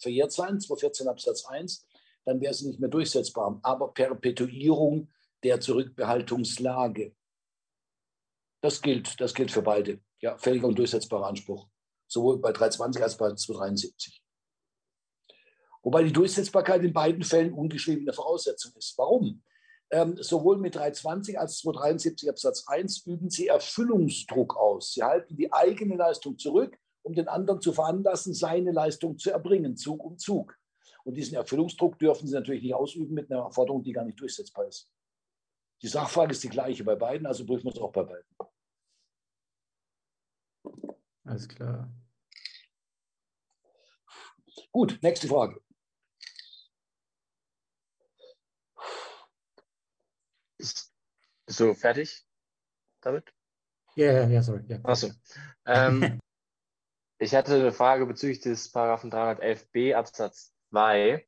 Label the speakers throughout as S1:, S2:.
S1: verjährt sein, 214 Absatz 1, dann wäre sie nicht mehr durchsetzbar. Aber Perpetuierung der Zurückbehaltungslage. Das gilt, das gilt für beide. Ja, fälliger und durchsetzbarer Anspruch. Sowohl bei 320 als auch bei 273. Wobei die Durchsetzbarkeit in beiden Fällen ungeschriebene Voraussetzung ist. Warum? Ähm, sowohl mit 320 als 273 Absatz 1 üben sie Erfüllungsdruck aus. Sie halten die eigene Leistung zurück, um den anderen zu veranlassen, seine Leistung zu erbringen, Zug um Zug. Und diesen Erfüllungsdruck dürfen sie natürlich nicht ausüben mit einer Forderung, die gar nicht durchsetzbar ist. Die Sachfrage ist die gleiche bei beiden, also prüfen wir es auch bei beiden.
S2: Alles klar.
S1: Gut, nächste Frage.
S3: Ist so fertig damit?
S2: Ja, ja, ja, sorry. Ja.
S3: Achso. Ähm, ich hatte eine Frage bezüglich des Paragraphen 311b Absatz 2.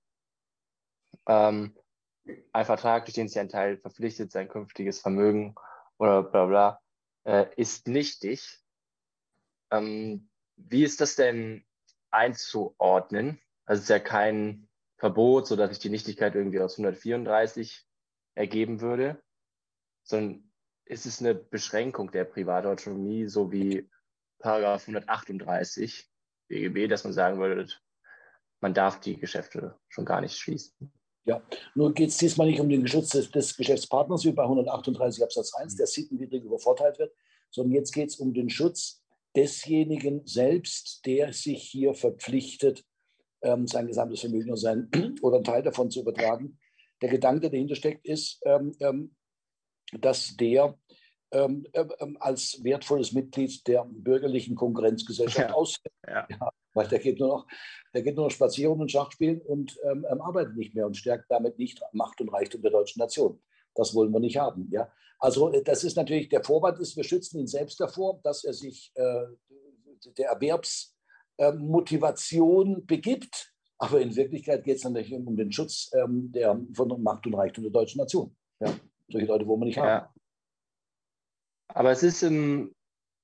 S3: Ähm, ein Vertrag, durch den sich ein Teil verpflichtet, sein künftiges Vermögen oder bla bla, äh, ist nichtig. Ähm, wie ist das denn einzuordnen? Also es ist ja kein Verbot, sodass sich die Nichtigkeit irgendwie aus 134 ergeben würde, sondern ist es eine Beschränkung der Privatautonomie, so wie Paragraph 138 BGB, dass man sagen würde, man darf die Geschäfte schon gar nicht schließen.
S1: Ja, nur geht es diesmal nicht um den Schutz des, des, Geschäftspartners wie bei 138 Absatz 1, der sittenwidrig übervorteilt wird, sondern jetzt geht es um den Schutz desjenigen selbst, der sich hier verpflichtet, ähm, sein gesamtes Vermögen oder, sein, oder einen Teil davon zu übertragen. Der Gedanke, der dahinter steckt, ist, ähm, ähm, dass der ähm, äh, ähm, als wertvolles Mitglied der bürgerlichen Konkurrenzgesellschaft ja. ausfällt. Ja. ja. weil der geht nur noch, der geht nur noch spazieren und Schach spielen und ähm, ähm, arbeitet nicht mehr und stärkt damit nicht Macht und Reichtum der deutschen Nation. Das wollen wir nicht haben. Ja? Also äh, das ist natürlich, der Vorwand ist, wir schützen ihn selbst davor, dass er sich äh, der Erwerbsmotivation äh, begibt. Aber in Wirklichkeit geht es natürlich um den Schutz ähm, der, von Macht und Reichtum der deutschen Nation. Ja? Solche Leute wollen wir nicht haben.
S3: Aber es ist im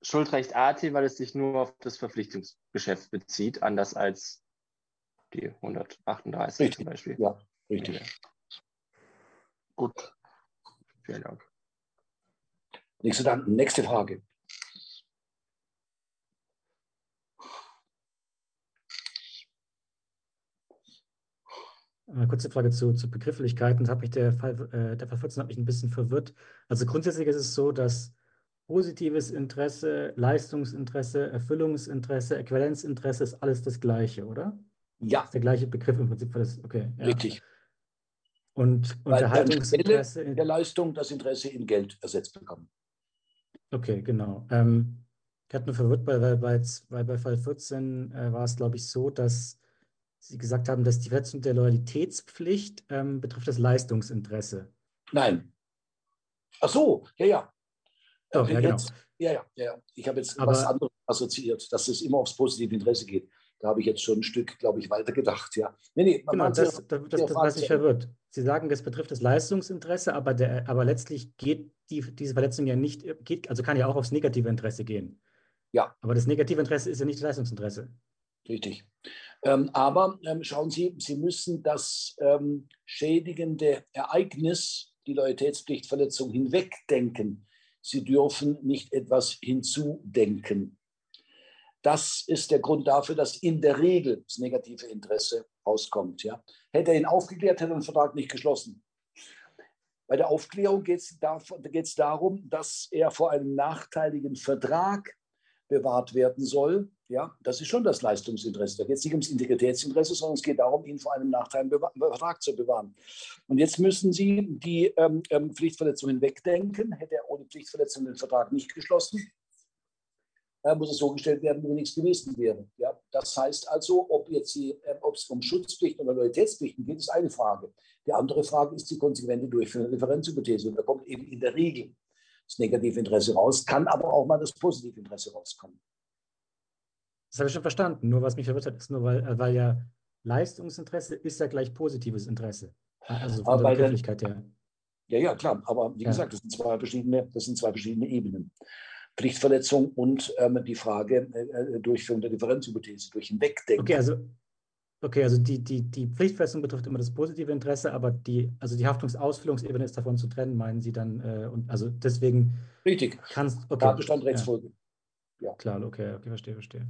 S3: Schuldrecht AT, weil es sich nur auf das Verpflichtungsgeschäft bezieht, anders als die 138
S1: richtig.
S3: zum Beispiel.
S1: Ja, richtig.
S3: Gut. Vielen Dank.
S1: Nächste, dann, nächste Frage.
S2: Eine kurze Frage zu, zu Begrifflichkeiten. Das hat mich der Fall, äh, der Fall 14 hat mich ein bisschen verwirrt. Also grundsätzlich ist es so, dass positives Interesse, Leistungsinteresse, Erfüllungsinteresse, Äquivalenzinteresse ist alles das Gleiche, oder?
S1: Ja.
S2: Das ist der gleiche Begriff im Prinzip für das, okay.
S1: Ja. Richtig.
S2: Und Unterhaltungsinteresse.
S1: In der Leistung das Interesse in Geld ersetzt bekommen.
S2: Okay, genau. Ähm, ich hatte nur verwirrt, weil, weil, bei, weil bei Fall 14 äh, war es, glaube ich, so, dass Sie gesagt haben, dass die Verletzung der Loyalitätspflicht ähm, betrifft das Leistungsinteresse.
S1: Nein. Ach so, ja, ja.
S2: Oh, ja, genau.
S1: ja, ja, ja. Ich habe jetzt Aber, was anderes assoziiert, dass es immer aufs positive Interesse geht. Da habe ich jetzt schon ein Stück, glaube ich, weitergedacht. Ja.
S2: Nee, nee, genau, das, das, das, das was mich verwirrt. Sie sagen, das betrifft das Leistungsinteresse, aber, der, aber letztlich geht die, diese Verletzung ja nicht, geht, also kann ja auch aufs negative Interesse gehen.
S1: Ja.
S2: Aber das negative Interesse ist ja nicht das Leistungsinteresse.
S1: Richtig. Ähm, aber ähm, schauen Sie, Sie müssen das ähm, schädigende Ereignis, die Loyalitätspflichtverletzung, hinwegdenken. Sie dürfen nicht etwas hinzudenken. Das ist der Grund dafür, dass in der Regel das negative Interesse rauskommt. Ja. Hätte er ihn aufgeklärt, hätte er den Vertrag nicht geschlossen. Bei der Aufklärung geht es darum, dass er vor einem nachteiligen Vertrag bewahrt werden soll. Ja, das ist schon das Leistungsinteresse. Da geht es nicht ums Integritätsinteresse, sondern es geht darum, ihn vor einem nachteiligen Vertrag zu bewahren. Und jetzt müssen Sie die ähm, ähm, Pflichtverletzungen wegdenken. Hätte er ohne Pflichtverletzung den Vertrag nicht geschlossen, äh, muss es so gestellt werden, wie nichts gewesen wäre. Ja, das heißt also, ob jetzt äh, es um Schutzpflichten oder Loyalitätspflichten geht, ist eine Frage. Die andere Frage ist die konsequente Durchführung der Differenzhypothese. Und da kommt eben in der Regel das negative Interesse raus, kann aber auch mal das positive Interesse rauskommen.
S2: Das habe ich schon verstanden. Nur was mich verwirrt hat, ist nur, weil, weil ja Leistungsinteresse ist ja gleich positives Interesse. Also von
S1: aber der Begrifflichkeit her. Ja, ja, klar. Aber wie ja. gesagt, das sind zwei verschiedene, das sind zwei verschiedene Ebenen. Pflichtverletzung und ähm, die Frage äh, äh Durchführung der Differenzhypothese durch ein Wegdenken.
S2: Okay, also Okay, also die, die, die Pflichtverletzung betrifft immer das positive Interesse, aber die, also die Haftungsausführungsebene ist davon zu trennen, meinen Sie dann, äh, und also deswegen
S1: Richtig.
S2: kannst okay.
S1: Tatbestand, Rechtsfolge.
S2: Ja. ja. Klar, okay, okay, verstehe, verstehe.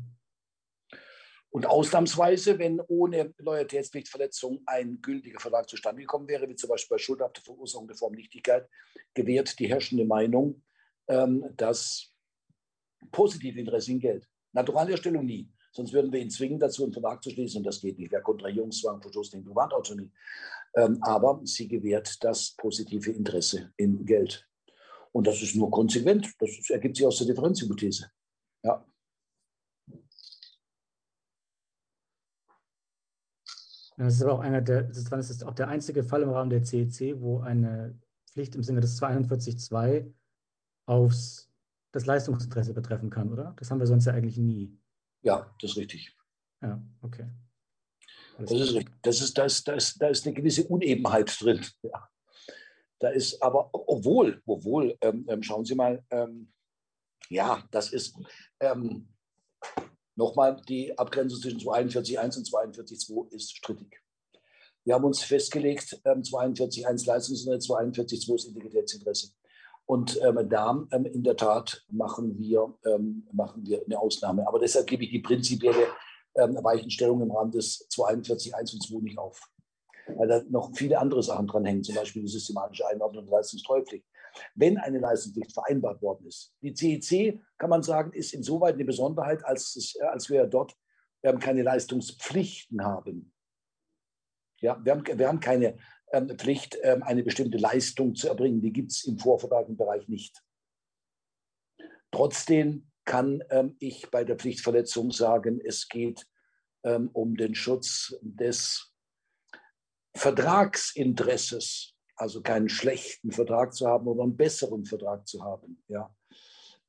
S1: Und ausnahmsweise, wenn ohne Loyalitätspflichtverletzung ein gültiger Vertrag zustande gekommen wäre, wie zum Beispiel bei schuldhafter Verursachung der Formnichtigkeit, gewährt die herrschende Meinung ähm, das positive Interesse in Geld. Naturalerstellung nie. Sonst würden wir ihn zwingen, dazu einen Vertrag zu schließen und das geht nicht. Wäre Kontrahierungszwang, Verstoß gegen Privatautonomie. Ähm, aber sie gewährt das positive Interesse in Geld. Und das ist nur konsequent. Das ergibt sich aus der Differenzhypothese. Ja.
S2: Das ist aber auch einer der, das ist auch der einzige Fall im Rahmen der CEC, wo eine Pflicht im Sinne des 241.2 aufs das Leistungsinteresse betreffen kann, oder? Das haben wir sonst ja eigentlich nie.
S1: Ja, das ist richtig.
S2: Ja, okay.
S1: das ist richtig. Das ist, da, ist, da, ist, da ist eine gewisse Unebenheit drin. Ja. Da ist aber, obwohl, obwohl, ähm, ähm schauen Sie mal, ähm, ja, das ist ähm, nochmal die Abgrenzung zwischen 42.1 und 42.2 ist strittig. Wir haben uns festgelegt, ähm, 42.1 Leistungsinteresse, 42.2 ist Integritätsinteresse. Und ähm, da ähm, in der Tat machen wir, ähm, machen wir eine Ausnahme. Aber deshalb gebe ich die prinzipielle ähm, Weichenstellung im Rahmen des 42, 1 und 2 nicht auf. Weil da noch viele andere Sachen dran hängen, zum Beispiel die systematische Einordnung der Leistungstreuepflicht. Wenn eine Leistungspflicht vereinbart worden ist, die CEC, kann man sagen, ist insoweit eine Besonderheit, als, es, äh, als wir dort wir haben keine Leistungspflichten haben. Ja, wir haben, wir haben keine ähm, Pflicht, ähm, eine bestimmte Leistung zu erbringen. Die gibt es im vorvertraglichen Bereich nicht. Trotzdem kann ähm, ich bei der Pflichtverletzung sagen, es geht um den Schutz des Vertragsinteresses, also keinen schlechten Vertrag zu haben oder einen besseren Vertrag zu haben. Ja.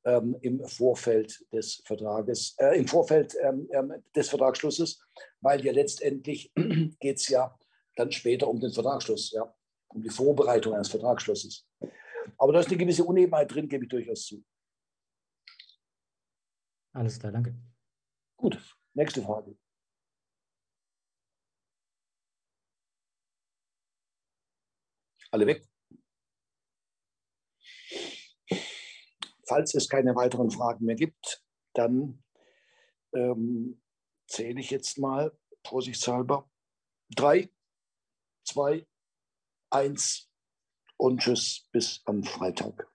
S1: Ähm, im Vorfeld des Vertrages, äh, im Vorfeld ähm, des Vertragsschlusses, weil ja letztendlich geht es ja dann später um den Vertragsschluss, ja, um die Vorbereitung eines Vertragsschlusses. Aber da ist eine gewisse Unebenheit drin, gebe ich durchaus zu.
S2: Alles klar, danke.
S1: Gut, nächste Frage. Alle weg? Falls es keine weiteren Fragen mehr gibt, dann ähm, zähle ich jetzt mal vorsichtshalber drei, zwei, eins und tschüss bis am Freitag.